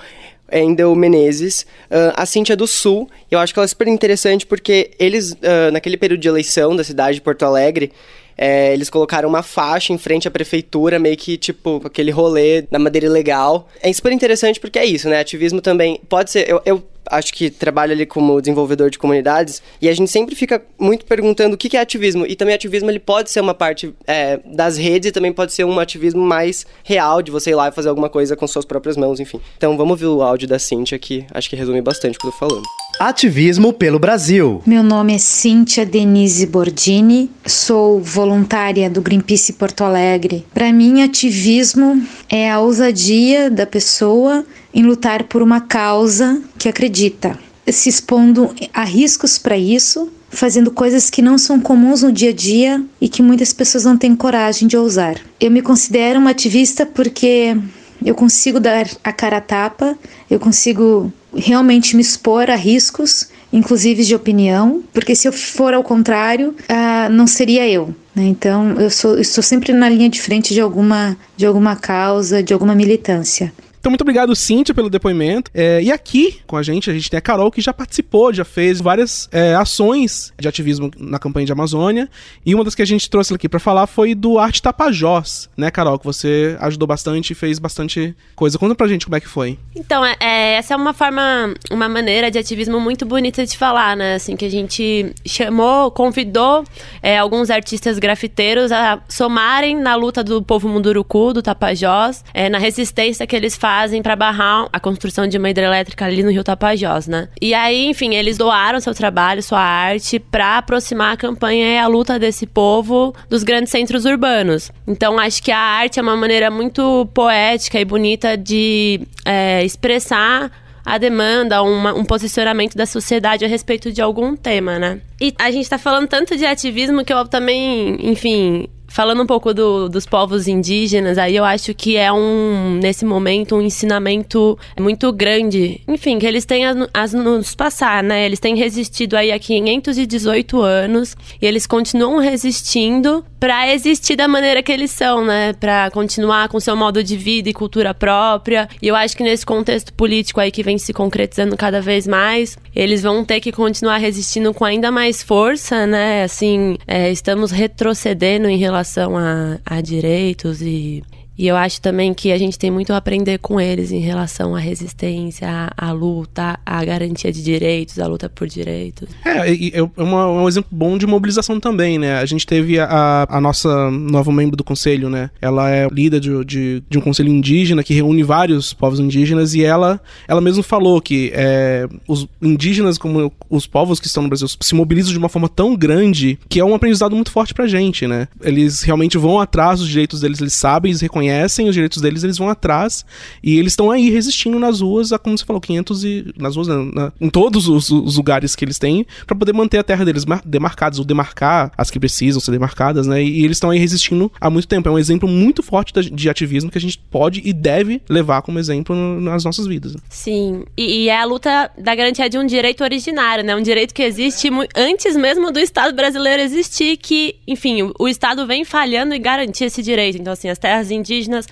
Speaker 7: Endel Menezes. Ah, a Cíntia é do Sul, eu acho que ela é super interessante porque eles, ah, naquele período de eleição da cidade de Porto Alegre, é, eles colocaram uma faixa em frente à prefeitura, meio que tipo aquele rolê da madeira ilegal. É super interessante porque é isso, né? Ativismo também pode ser. Eu, eu acho que trabalho ali como desenvolvedor de comunidades e a gente sempre fica muito perguntando o que é ativismo e também ativismo ele pode ser uma parte é, das redes e também pode ser um ativismo mais real de você ir lá e fazer alguma coisa com suas próprias mãos, enfim. Então vamos ouvir o áudio da Cintia que acho que resume bastante o que eu tô falando.
Speaker 8: Ativismo pelo Brasil.
Speaker 9: Meu nome é Cíntia Denise Bordini, sou voluntária do Greenpeace Porto Alegre. Para mim, ativismo é a ousadia da pessoa em lutar por uma causa que acredita, se expondo a riscos para isso, fazendo coisas que não são comuns no dia a dia e que muitas pessoas não têm coragem de ousar. Eu me considero uma ativista porque eu consigo dar a cara a tapa, eu consigo realmente me expor a riscos, inclusive de opinião, porque se eu for ao contrário, uh, não seria eu. Né? Então eu, sou, estou sempre na linha de frente de alguma, de alguma causa, de alguma militância.
Speaker 2: Então, muito obrigado, Cíntia, pelo depoimento. É, e aqui com a gente, a gente tem a Carol, que já participou, já fez várias é, ações de ativismo na campanha de Amazônia. E uma das que a gente trouxe aqui para falar foi do Arte Tapajós, né, Carol? Que você ajudou bastante e fez bastante coisa. Conta pra gente como é que foi.
Speaker 4: Então, é, é, essa é uma forma, uma maneira de ativismo muito bonita de falar, né? Assim, que a gente chamou, convidou é, alguns artistas grafiteiros a somarem na luta do povo munduruku, do Tapajós, é, na resistência que eles fazem fazem para barrar a construção de uma hidrelétrica ali no Rio Tapajós, né? E aí, enfim, eles doaram seu trabalho, sua arte, para aproximar a campanha e a luta desse povo dos grandes centros urbanos. Então, acho que a arte é uma maneira muito poética e bonita de é, expressar a demanda, uma, um posicionamento da sociedade a respeito de algum tema, né? E a gente tá falando tanto de ativismo que eu também, enfim, Falando um pouco do, dos povos indígenas, aí eu acho que é um, nesse momento, um ensinamento muito grande. Enfim, que eles têm a, a nos passar, né? Eles têm resistido aí há 518 anos e eles continuam resistindo para existir da maneira que eles são, né? Para continuar com seu modo de vida e cultura própria. E eu acho que nesse contexto político aí que vem se concretizando cada vez mais, eles vão ter que continuar resistindo com ainda mais força, né? Assim, é, estamos retrocedendo em relação relação a, a direitos e e eu acho também que a gente tem muito a aprender com eles em relação à resistência, à, à luta, à garantia de direitos, à luta por direitos.
Speaker 2: É, é, é uma, um exemplo bom de mobilização também, né? A gente teve a, a nossa nova membro do conselho, né? Ela é líder de, de, de, um conselho indígena que reúne vários povos indígenas e ela, ela mesma falou que é, os indígenas, como os povos que estão no Brasil, se mobilizam de uma forma tão grande que é um aprendizado muito forte pra gente, né? Eles realmente vão atrás dos direitos deles, eles sabem, eles reconhecem reconhecem os direitos deles, eles vão atrás e eles estão aí resistindo nas ruas, como você falou, 500 e nas ruas, na, na, em todos os, os, lugares que eles têm para poder manter a terra deles demarcadas ou demarcar as que precisam ser demarcadas, né? E, e eles estão aí resistindo há muito tempo. É um exemplo muito forte de, de ativismo que a gente pode e deve levar como exemplo no, nas nossas vidas.
Speaker 4: Sim, e, e, é a luta da garantia de um direito originário, né? Um direito que existe antes mesmo do Estado brasileiro existir, que, enfim, o, o Estado vem falhando e garantir esse direito. Então, assim, as terras indígenas indígenas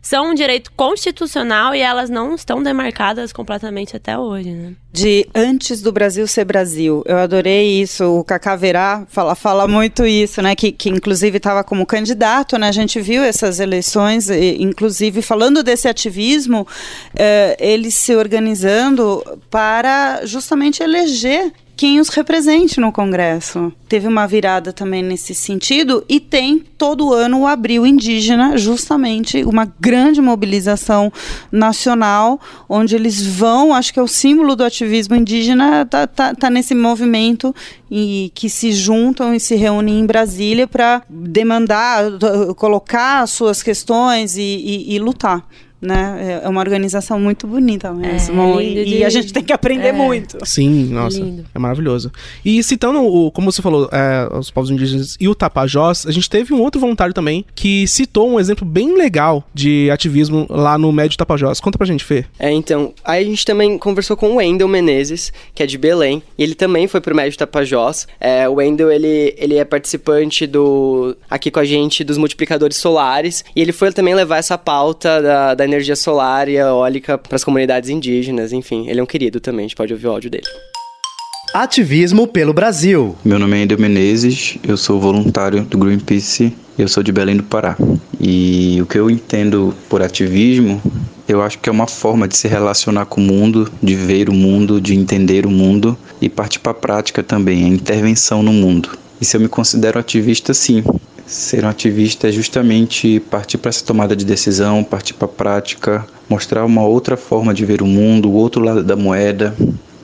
Speaker 4: são um direito constitucional e elas não estão demarcadas completamente até hoje, né?
Speaker 1: De antes do Brasil ser Brasil. Eu adorei isso. O Cacá Verá fala, fala muito isso, né? Que, que inclusive estava como candidato, né? A gente viu essas eleições, e, inclusive falando desse ativismo, eh, eles se organizando para justamente eleger quem os represente no Congresso. Teve uma virada também nesse sentido e tem todo ano o Abril Indígena, justamente uma grande mobilização nacional, onde eles vão, acho que é o símbolo do ativismo indígena, tá, tá, tá nesse movimento e que se juntam e se reúnem em Brasília para demandar, colocar suas questões e, e, e lutar né? É uma organização muito bonita mesmo. É, e, de... e, a gente tem que aprender é. muito.
Speaker 2: Sim, nossa. Lindo. É maravilhoso. E citando, o, como você falou, é, os povos indígenas e o Tapajós, a gente teve um outro voluntário também que citou um exemplo bem legal de ativismo lá no Médio Tapajós. Conta pra gente, Fê.
Speaker 7: É, então, aí a gente também conversou com o Wendel Menezes, que é de Belém, e ele também foi pro Médio Tapajós. É, o Wendel, ele, ele é participante do aqui com a gente dos multiplicadores solares, e ele foi também levar essa pauta da, da energia solar e eólica para as comunidades indígenas, enfim. Ele é um querido também, a gente pode ouvir o áudio dele.
Speaker 8: Ativismo pelo Brasil.
Speaker 10: Meu nome é Endel Menezes, eu sou voluntário do Greenpeace, eu sou de Belém do Pará. E o que eu entendo por ativismo, eu acho que é uma forma de se relacionar com o mundo, de ver o mundo, de entender o mundo e partir para a prática também, a intervenção no mundo. E se eu me considero ativista, sim. Ser um ativista é justamente partir para essa tomada de decisão, partir para a prática, mostrar uma outra forma de ver o mundo, o outro lado da moeda,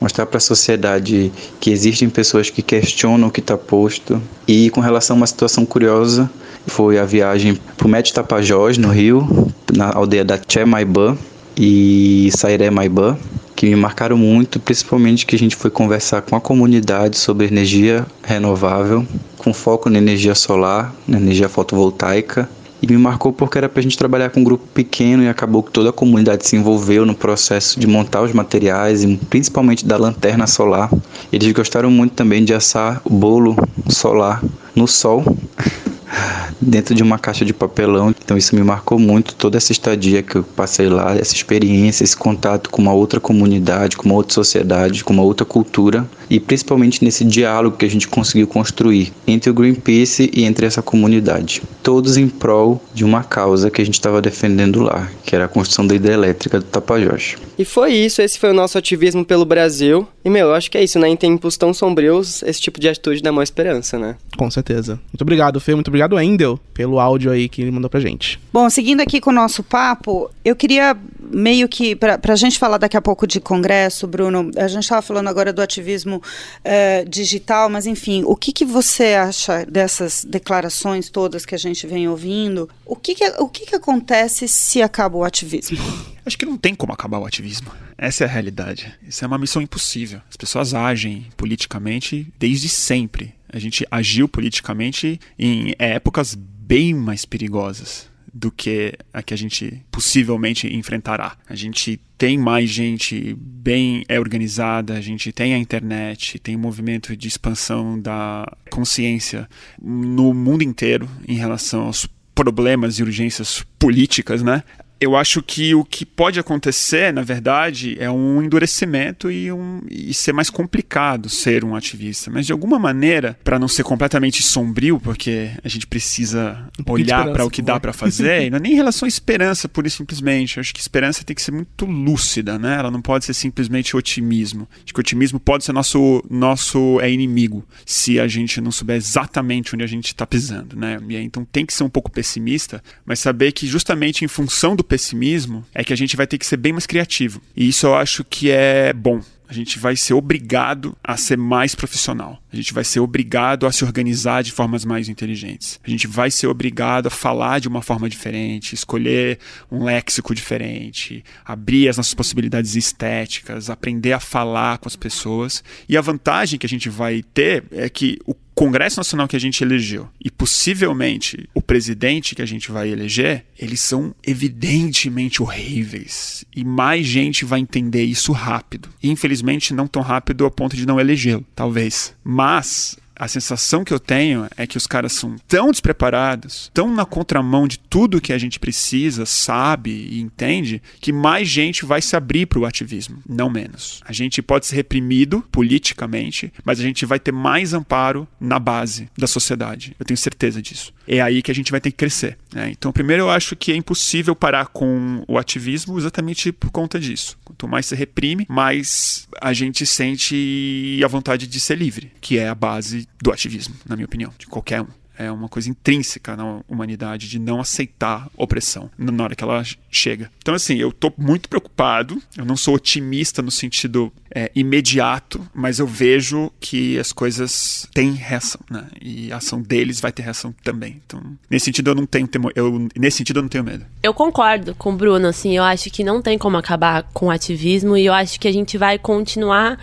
Speaker 10: mostrar para a sociedade que existem pessoas que questionam o que está posto. E com relação a uma situação curiosa, foi a viagem para o Met Tapajós, no Rio, na aldeia da Che Maibã e Sairé Maibã, que me marcaram muito, principalmente que a gente foi conversar com a comunidade sobre energia renovável, com foco na energia solar, na energia fotovoltaica, e me marcou porque era para a gente trabalhar com um grupo pequeno e acabou que toda a comunidade se envolveu no processo de montar os materiais e principalmente da lanterna solar. Eles gostaram muito também de assar o bolo solar no sol dentro de uma caixa de papelão. Então isso me marcou muito toda essa estadia que eu passei lá, essa experiência, esse contato com uma outra comunidade, com uma outra sociedade, com uma outra cultura e principalmente nesse diálogo que a gente conseguiu construir entre o Greenpeace e entre essa comunidade, todos em prol de uma causa que a gente estava defendendo lá, que era a construção da hidrelétrica do Tapajós.
Speaker 7: E foi isso, esse foi o nosso ativismo pelo Brasil. E meu, eu acho que é isso, né? Em tempos tão sombrios, esse tipo de atitude dá mais esperança, né?
Speaker 2: Com certeza. Muito obrigado, Fê. Muito obrigado, Endel, pelo áudio aí que ele mandou pra gente.
Speaker 1: Bom, seguindo aqui com o nosso papo, eu queria meio que, para a gente falar daqui a pouco de congresso, Bruno, a gente estava falando agora do ativismo uh, digital, mas enfim, o que, que você acha dessas declarações todas que a gente vem ouvindo? O que, que, o que, que acontece se acaba o ativismo?
Speaker 5: Acho que não tem como acabar o ativismo. Essa é a realidade. Isso é uma missão impossível. As pessoas agem politicamente desde sempre. A gente agiu politicamente em épocas bem mais perigosas do que a que a gente possivelmente enfrentará. A gente tem mais gente bem é organizada, a gente tem a internet, tem um movimento de expansão da consciência no mundo inteiro em relação aos problemas e urgências políticas, né? Eu acho que o que pode acontecer, na verdade, é um endurecimento e, um, e ser mais complicado ser um ativista. Mas de alguma maneira, para não ser completamente sombrio, porque a gente precisa um olhar para o que dá para fazer, e não é nem em relação à esperança, pura e simplesmente. Eu acho que esperança tem que ser muito lúcida, né? Ela não pode ser simplesmente otimismo. Acho que otimismo pode ser nosso, nosso é inimigo se a gente não souber exatamente onde a gente está pisando, né? E aí, então tem que ser um pouco pessimista, mas saber que justamente em função do pessimismo é que a gente vai ter que ser bem mais criativo. E isso eu acho que é bom a gente vai ser obrigado a ser mais profissional. A gente vai ser obrigado a se organizar de formas mais inteligentes. A gente vai ser obrigado a falar de uma forma diferente, escolher um léxico diferente, abrir as nossas possibilidades estéticas, aprender a falar com as pessoas. E a vantagem que a gente vai ter é que o Congresso Nacional que a gente elegeu e possivelmente o presidente que a gente vai eleger, eles são evidentemente horríveis. E mais gente vai entender isso rápido. Infelizmente, não tão rápido a ponto de não elegê-lo, talvez. Mas a sensação que eu tenho é que os caras são tão despreparados, tão na contramão de tudo que a gente precisa, sabe e entende, que mais gente vai se abrir para o ativismo, não menos. A gente pode ser reprimido politicamente, mas a gente vai ter mais amparo na base da sociedade. Eu tenho certeza disso. É aí que a gente vai ter que crescer. Né? Então, primeiro, eu acho que é impossível parar com o ativismo exatamente por conta disso. Quanto mais se reprime, mais a gente sente a vontade de ser livre, que é a base do ativismo, na minha opinião, de qualquer um é uma coisa intrínseca na humanidade de não aceitar opressão na hora que ela chega. Então, assim, eu tô muito preocupado. Eu não sou otimista no sentido é, imediato, mas eu vejo que as coisas têm reação, né? E a ação deles vai ter reação também. Então, nesse sentido, eu não tenho temor. Eu, nesse sentido, eu não tenho medo.
Speaker 4: Eu concordo com o Bruno, assim. Eu acho que não tem como acabar com o ativismo e eu acho que a gente vai continuar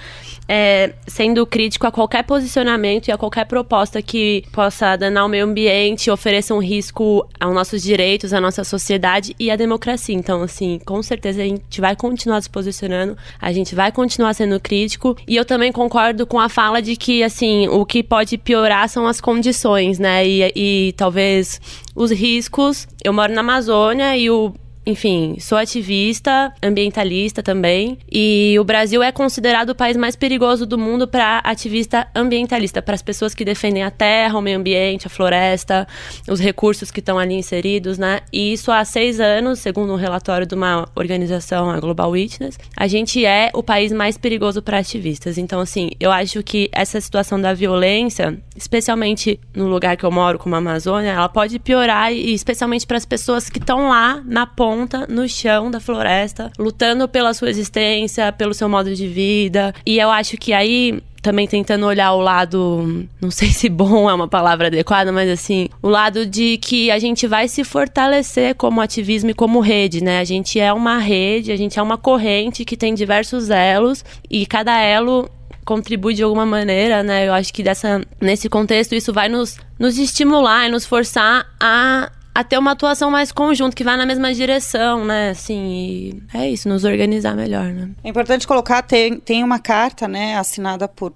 Speaker 4: é, sendo crítico a qualquer posicionamento e a qualquer proposta que possa danar o meio ambiente, ofereça um risco aos nossos direitos, à nossa sociedade e à democracia. Então, assim, com certeza a gente vai continuar se posicionando, a gente vai continuar sendo crítico. E eu também concordo com a fala de que, assim, o que pode piorar são as condições, né? E, e talvez os riscos. Eu moro na Amazônia e o enfim, sou ativista, ambientalista também, e o Brasil é considerado o país mais perigoso do mundo para ativista ambientalista, para as pessoas que defendem a terra, o meio ambiente, a floresta, os recursos que estão ali inseridos, né? E isso há seis anos, segundo um relatório de uma organização, a Global Witness, a gente é o país mais perigoso para ativistas. Então, assim, eu acho que essa situação da violência, especialmente no lugar que eu moro, como a Amazônia, ela pode piorar, e especialmente para as pessoas que estão lá na ponta, no chão da floresta, lutando pela sua existência, pelo seu modo de vida. E eu acho que aí também tentando olhar o lado, não sei se bom é uma palavra adequada, mas assim, o lado de que a gente vai se fortalecer como ativismo e como rede, né? A gente é uma rede, a gente é uma corrente que tem diversos elos e cada elo contribui de alguma maneira, né? Eu acho que dessa, nesse contexto isso vai nos, nos estimular e nos forçar a a ter uma atuação mais conjunta, que vai na mesma direção, né? Assim, é isso, nos organizar melhor, né?
Speaker 1: É importante colocar, tem, tem uma carta, né, assinada por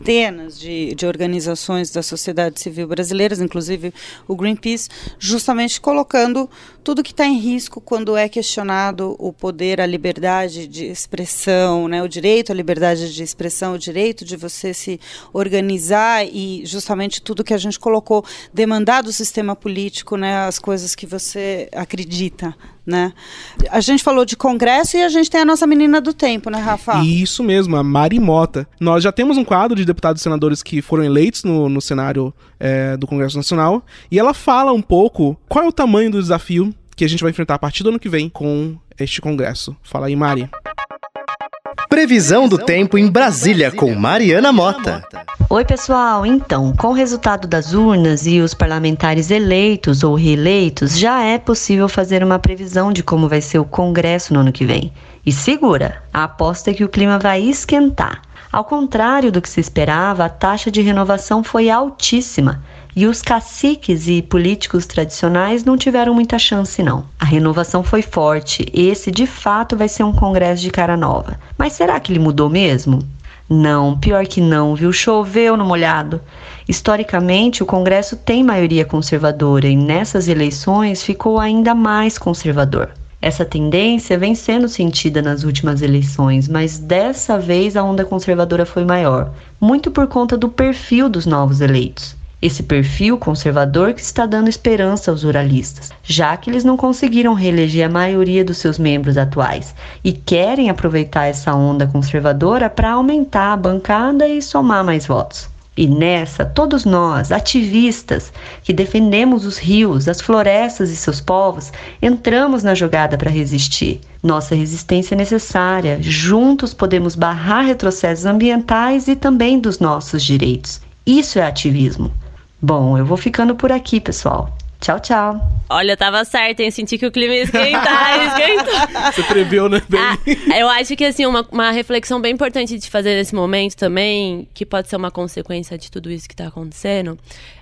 Speaker 1: centenas de, de organizações da sociedade civil brasileiras, inclusive o Greenpeace, justamente colocando tudo que está em risco quando é questionado o poder, a liberdade de expressão, né, o direito à liberdade de expressão, o direito de você se organizar e justamente tudo que a gente colocou, demandar do sistema político, né, as coisas que você acredita. Né? A gente falou de congresso e a gente tem a nossa menina do tempo, né, Rafa?
Speaker 2: Isso mesmo, a Mari Mota. Nós já temos um quadro de deputados e senadores que foram eleitos no, no cenário é, do Congresso Nacional e ela fala um pouco qual é o tamanho do desafio que a gente vai enfrentar a partir do ano que vem com este Congresso. Fala aí, Mari.
Speaker 8: Previsão do tempo em Brasília com Mariana Mota.
Speaker 11: Oi, pessoal. Então, com o resultado das urnas e os parlamentares eleitos ou reeleitos, já é possível fazer uma previsão de como vai ser o Congresso no ano que vem. E segura, a aposta é que o clima vai esquentar. Ao contrário do que se esperava, a taxa de renovação foi altíssima e os caciques e políticos tradicionais não tiveram muita chance, não. A renovação foi forte. Esse, de fato, vai ser um congresso de cara nova. Mas será que ele mudou mesmo? Não, pior que não, viu? Choveu no molhado. Historicamente, o Congresso tem maioria conservadora e nessas eleições ficou ainda mais conservador. Essa tendência vem sendo sentida nas últimas eleições, mas dessa vez a onda conservadora foi maior, muito por conta do perfil dos novos eleitos. Esse perfil conservador que está dando esperança aos ruralistas, já que eles não conseguiram reeleger a maioria dos seus membros atuais e querem aproveitar essa onda conservadora para aumentar a bancada e somar mais votos. E nessa, todos nós, ativistas, que defendemos os rios, as florestas e seus povos, entramos na jogada para resistir. Nossa resistência é necessária. Juntos podemos barrar retrocessos ambientais e também dos nossos direitos. Isso é ativismo. Bom, eu vou ficando por aqui, pessoal. Tchau, tchau.
Speaker 4: Olha, tava certo, hein? Senti que o clima ia esquentar, esquentou.
Speaker 2: Você preveu, né? Bem...
Speaker 4: Ah, eu acho que, assim, uma, uma reflexão bem importante de fazer nesse momento também, que pode ser uma consequência de tudo isso que tá acontecendo,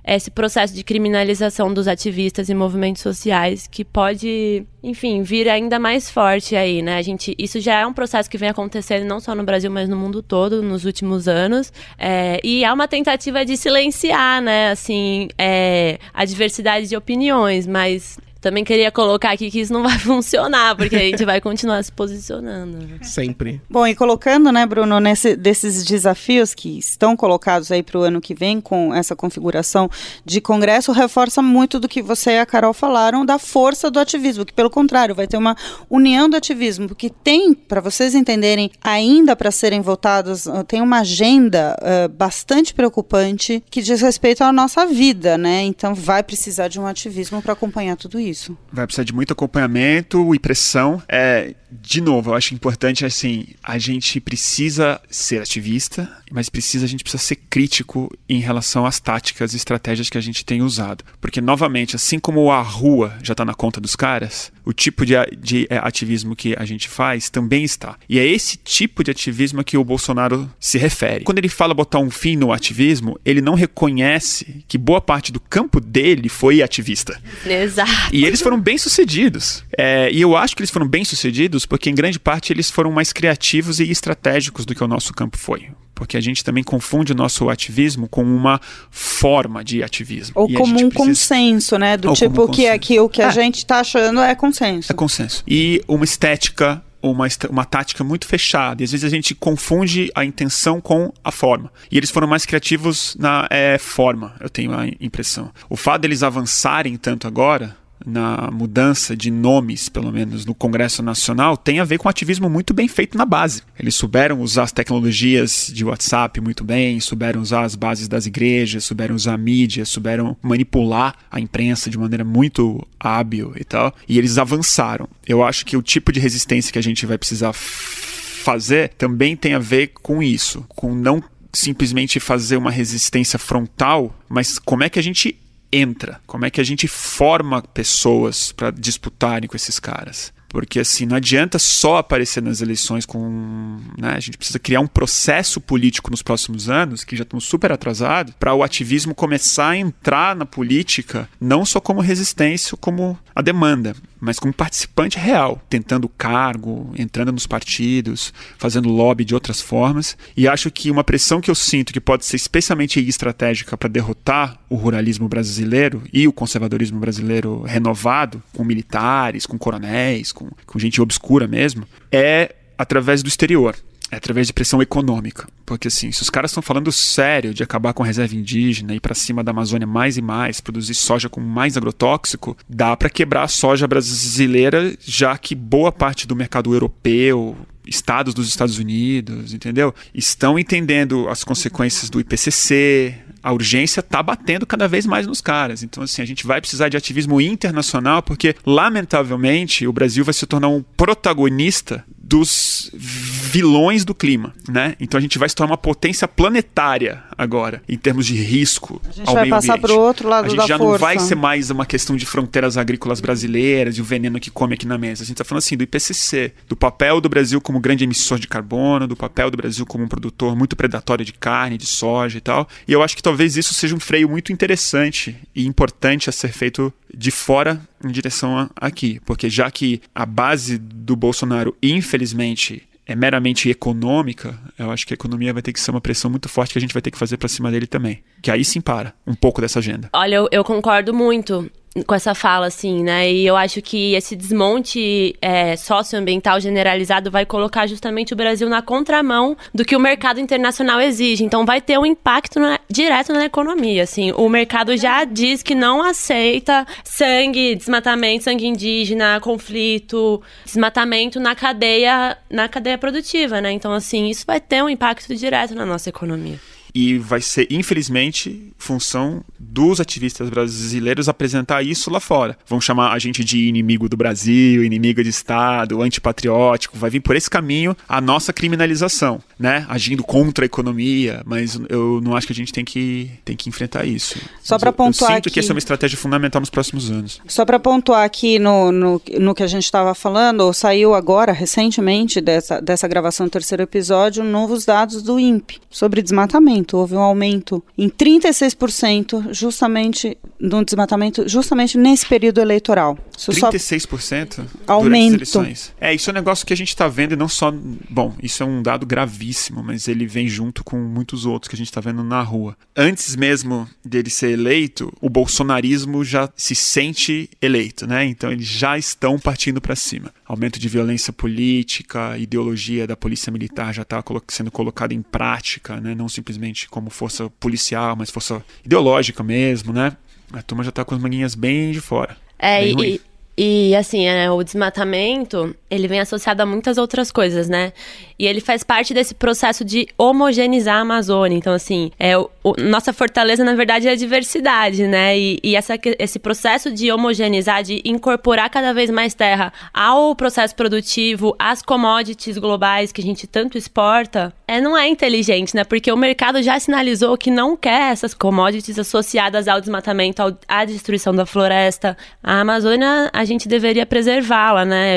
Speaker 4: é esse processo de criminalização dos ativistas e movimentos sociais, que pode, enfim, vir ainda mais forte aí, né? A gente, isso já é um processo que vem acontecendo não só no Brasil, mas no mundo todo nos últimos anos. É, e é uma tentativa de silenciar, né? Assim, é, a diversidade de opiniões opiniões, mas também queria colocar aqui que isso não vai funcionar, porque a gente vai continuar se posicionando.
Speaker 2: Sempre.
Speaker 1: Bom, e colocando, né, Bruno, nesse, desses desafios que estão colocados aí para o ano que vem com essa configuração de Congresso, reforça muito do que você e a Carol falaram da força do ativismo, que pelo contrário, vai ter uma união do ativismo, porque tem, para vocês entenderem, ainda para serem votados, uh, tem uma agenda uh, bastante preocupante que diz respeito à nossa vida, né? Então vai precisar de um ativismo para acompanhar tudo isso isso.
Speaker 5: Vai precisar de muito acompanhamento e pressão. É, de novo, eu acho importante assim, a gente precisa ser ativista, mas precisa a gente precisa ser crítico em relação às táticas e estratégias que a gente tem usado, porque novamente, assim como a rua já está na conta dos caras, o tipo de, de é, ativismo que a gente faz também está. E é esse tipo de ativismo a que o Bolsonaro se refere. Quando ele fala botar um fim no ativismo, ele não reconhece que boa parte do campo dele foi ativista.
Speaker 4: Exato.
Speaker 5: E eles foram bem sucedidos. É, e eu acho que eles foram bem sucedidos porque, em grande parte, eles foram mais criativos e estratégicos do que o nosso campo foi. Porque a gente também confunde o nosso ativismo com uma forma de ativismo.
Speaker 1: Ou
Speaker 5: E
Speaker 1: como um
Speaker 5: precisa-
Speaker 1: consenso, né? Do
Speaker 5: Ou
Speaker 1: tipo
Speaker 5: como
Speaker 1: que
Speaker 5: consenso.
Speaker 1: aqui o que a
Speaker 5: É.
Speaker 1: gente tá achando é consenso.
Speaker 5: É consenso. E uma estética, uma, uma tática muito fechada. E às vezes a gente confunde a intenção com a forma. E eles foram mais criativos na é, forma, eu tenho a impressão. O fato deles avançarem tanto agora. Na mudança de nomes, pelo menos no Congresso Nacional, tem a ver com ativismo muito bem feito na base. Eles souberam usar as tecnologias de WhatsApp muito bem, souberam usar as bases das igrejas, souberam usar a mídia, souberam manipular a imprensa de maneira muito hábil e tal. E eles avançaram. Eu acho que o tipo de resistência que a gente vai precisar fazer também tem a ver com isso, com não simplesmente fazer uma resistência frontal, mas como é que a gente entra, como é que a gente forma pessoas para disputarem com esses caras. Porque assim, não adianta só aparecer nas eleições com. Né, a gente precisa criar um processo político nos próximos anos, que já estamos super atrasados, para o ativismo começar a entrar na política, não só como resistência, como a demanda, mas como participante real, tentando cargo, entrando nos partidos, fazendo lobby de outras formas. E acho que uma pressão que eu sinto que pode ser especialmente estratégica para derrotar o ruralismo brasileiro e o conservadorismo brasileiro renovado, com militares, com coronéis, com, com gente obscura mesmo, é através do exterior. É através de pressão econômica. Porque, assim, se os caras estão falando sério de acabar com a reserva indígena, ir para cima da Amazônia mais e mais, produzir soja com mais agrotóxico, dá para quebrar a soja brasileira, já que boa parte do mercado europeu, estados dos Estados Unidos, entendeu? Estão entendendo as consequências do IPCC, a urgência tá batendo cada vez mais nos caras. Então, assim, a gente vai precisar de ativismo internacional, porque, lamentavelmente, o Brasil vai se tornar um protagonista dos vilões do clima, né? Então a gente vai se tornar uma potência planetária agora, em termos de risco
Speaker 1: A gente
Speaker 5: ao
Speaker 1: vai
Speaker 5: meio
Speaker 1: passar
Speaker 5: ambiente.
Speaker 1: pro outro lado
Speaker 5: A gente
Speaker 1: da
Speaker 5: já
Speaker 1: força.
Speaker 5: não vai ser mais uma questão de fronteiras agrícolas brasileiras e o veneno que come aqui na mesa. A gente está falando assim do IPCC, do papel do Brasil como grande emissor de carbono, do papel do Brasil como um produtor muito predatório de carne, de soja e tal. E eu acho que talvez isso seja um freio muito interessante e importante a ser feito de fora em direção a- aqui, porque já que a base do Bolsonaro, infelizmente, é meramente econômica, eu acho que a economia vai ter que ser uma pressão muito forte que a gente vai ter que fazer para cima dele também. Que aí sim para um pouco dessa agenda.
Speaker 4: Olha, eu, eu concordo muito com essa fala, assim, né? E eu acho que esse desmonte é, socioambiental generalizado vai colocar justamente o Brasil na contramão do que o mercado internacional exige. Então vai ter um impacto na- direto na economia, assim. O mercado já diz que não aceita sangue, desmatamento, sangue indígena, conflito, desmatamento na cadeia, na cadeia produtiva, né? Então, assim, isso vai ter um impacto direto na nossa economia.
Speaker 5: E vai ser, infelizmente, função dos ativistas brasileiros apresentar isso lá fora. Vão chamar a gente de inimigo do Brasil, inimigo de Estado, antipatriótico. Vai vir por esse caminho a nossa criminalização, né? Agindo contra a economia, mas eu não acho que a gente tem que, tem que enfrentar isso.
Speaker 1: Só
Speaker 5: eu-
Speaker 1: pontuar
Speaker 5: Eu sinto que
Speaker 1: aqui-
Speaker 5: essa é uma estratégia fundamental nos próximos anos.
Speaker 1: Só para pontuar aqui no, no, no que a gente estava falando, saiu agora, recentemente, dessa, dessa gravação do terceiro episódio, novos dados do INPE sobre desmatamento. Houve um aumento em 36% justamente no desmatamento, justamente nesse período eleitoral. Isso só-
Speaker 5: 36% durante
Speaker 1: Aumento.
Speaker 5: as eleições. É, isso é um negócio que a gente está vendo e não só. Bom, isso é um dado gravíssimo, mas ele vem junto com muitos outros que a gente está vendo na rua. Antes mesmo dele ser eleito, o bolsonarismo já se sente eleito, né? Então eles já estão partindo para cima. Aumento de violência política, ideologia da polícia militar já está sendo colocada em prática, né? Não simplesmente como força policial, mas força ideológica mesmo, né? A turma já está com as manguinhas bem de fora.
Speaker 4: É, e, e, assim, é, o desmatamento, ele vem associado a muitas outras coisas, né? E ele faz parte desse processo de homogeneizar a Amazônia. Então, assim, é, o, o- nossa fortaleza, na verdade, é a diversidade, né? E, e essa, esse processo de homogeneizar, de incorporar cada vez mais terra ao processo produtivo, às commodities globais que a gente tanto exporta, é, não é inteligente, né? Porque o mercado já sinalizou que não quer essas commodities associadas ao desmatamento, ao- à destruição da floresta. A Amazônia, a gente deveria preservá-la, né?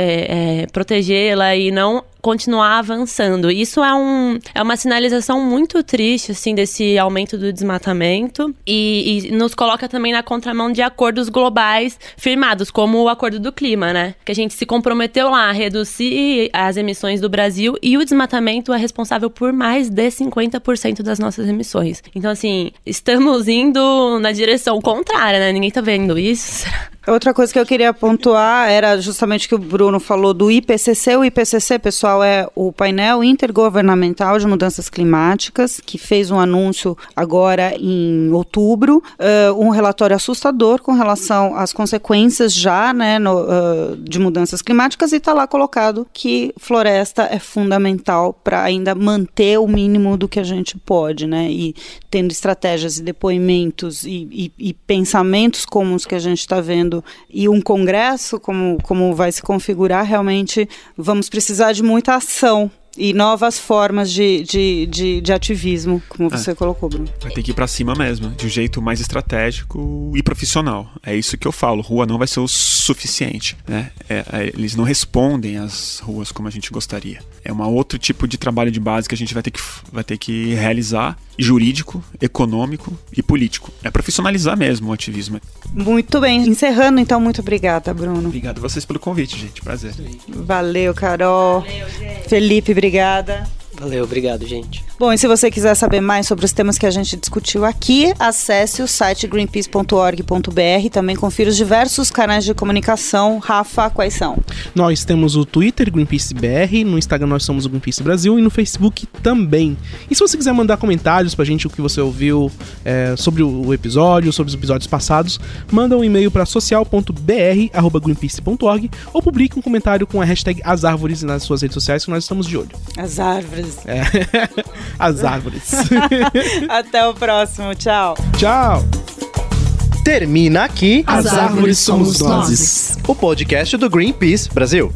Speaker 4: É, protegê-la e não continuar avançando. Isso é, um, é uma sinalização muito triste, assim, desse aumento do desmatamento e, e nos coloca também na contramão de acordos globais firmados, como o Acordo do Clima, né? Que a gente se comprometeu lá a reduzir as emissões do Brasil e o desmatamento é responsável por mais de 50% das nossas emissões. Então, assim, estamos indo na direção contrária, né? Ninguém tá vendo isso. Será?
Speaker 1: Outra coisa que eu queria pontuar era justamente que o Bruno falou do IPCC. O IPCC, pessoal, é o painel intergovernamental de mudanças climáticas, que fez um anúncio agora em outubro, uh, um relatório assustador com relação às consequências já né, no, uh, de mudanças climáticas, e está lá colocado que floresta é fundamental para ainda manter o mínimo do que a gente pode, né? E tendo estratégias e depoimentos e, e, e pensamentos como os que a gente está vendo e um congresso, como, como vai se configurar, realmente vamos precisar de muita ação e novas formas de, de, de, de ativismo, como é. você colocou, Bruno.
Speaker 5: Vai ter que ir para cima mesmo, de um jeito mais estratégico e profissional. É isso que eu falo. Rua não vai ser o suficiente. Né? É, é, eles não respondem às ruas como a gente gostaria. É um outro tipo de trabalho de base que a gente vai ter que, vai ter que realizar jurídico, econômico e político. É profissionalizar mesmo o ativismo.
Speaker 1: Muito bem. Encerrando, então, muito obrigada, Bruno.
Speaker 5: Obrigado a vocês pelo convite, gente. Prazer.
Speaker 1: Valeu, Carol. Valeu, Felipe, obrigada.
Speaker 7: Valeu, obrigado, gente.
Speaker 1: Bom, e se você quiser saber mais sobre os temas que a gente discutiu aqui, acesse o site greenpeace.org.br. Também confira os diversos canais de comunicação. Rafa, quais são?
Speaker 2: Nós temos o Twitter, Greenpeace BR, no Instagram nós somos o Greenpeace Brasil e no Facebook também. E se você quiser mandar comentários pra gente o que você ouviu é, sobre o episódio, sobre os episódios passados, manda um e-mail para social.br.greenpeace.org ou publique um comentário com a hashtag As Árvores nas suas redes sociais que nós estamos de olho.
Speaker 1: As Árvores.
Speaker 2: É. As árvores.
Speaker 1: Até o próximo. Tchau.
Speaker 2: Tchau.
Speaker 8: Termina aqui
Speaker 12: As, Árvores Somos Nós,
Speaker 8: o podcast do Greenpeace Brasil.